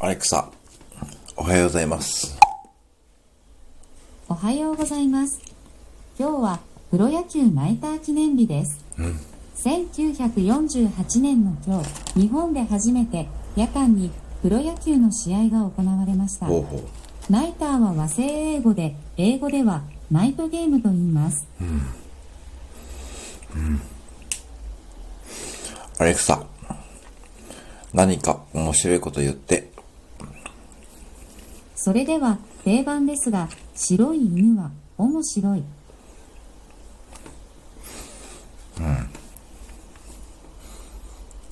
アレクサ、おはようございます。おはようございます。今日はプロ野球ナイター記念日です。1948年の今日、日本で初めて夜間にプロ野球の試合が行われました。ほうほう。ナイターは和製英語で、英語ではナイトゲームと言います。アレクサ、何か面白いこと言って。それでは定番ですが、白い犬は面白い。